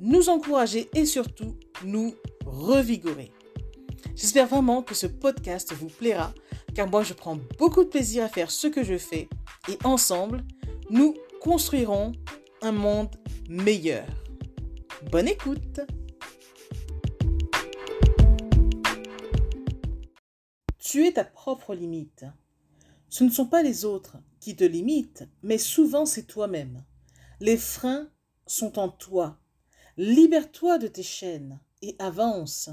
nous encourager et surtout nous revigorer. J'espère vraiment que ce podcast vous plaira car moi je prends beaucoup de plaisir à faire ce que je fais et ensemble, nous construirons un monde meilleur. Bonne écoute Tu es ta propre limite. Ce ne sont pas les autres qui te limitent, mais souvent c'est toi-même. Les freins sont en toi. Libère-toi de tes chaînes et avance.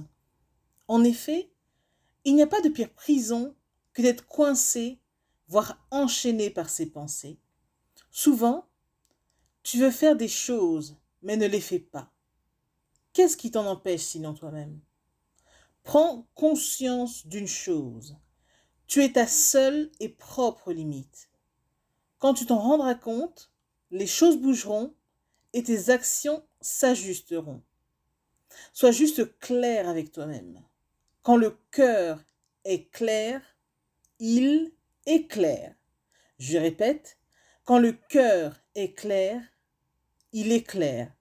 En effet, il n'y a pas de pire prison que d'être coincé, voire enchaîné par ses pensées. Souvent, tu veux faire des choses, mais ne les fais pas. Qu'est-ce qui t'en empêche sinon toi-même? Prends conscience d'une chose. Tu es ta seule et propre limite. Quand tu t'en rendras compte, les choses bougeront et tes actions s'ajusteront. Sois juste clair avec toi-même. Quand le cœur est clair, il éclaire. Je répète, quand le cœur est clair, il éclaire.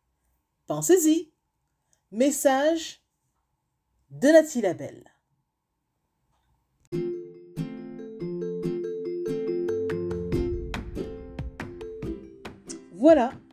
Pensez-y. Message de Nathalie Labelle. Voilà,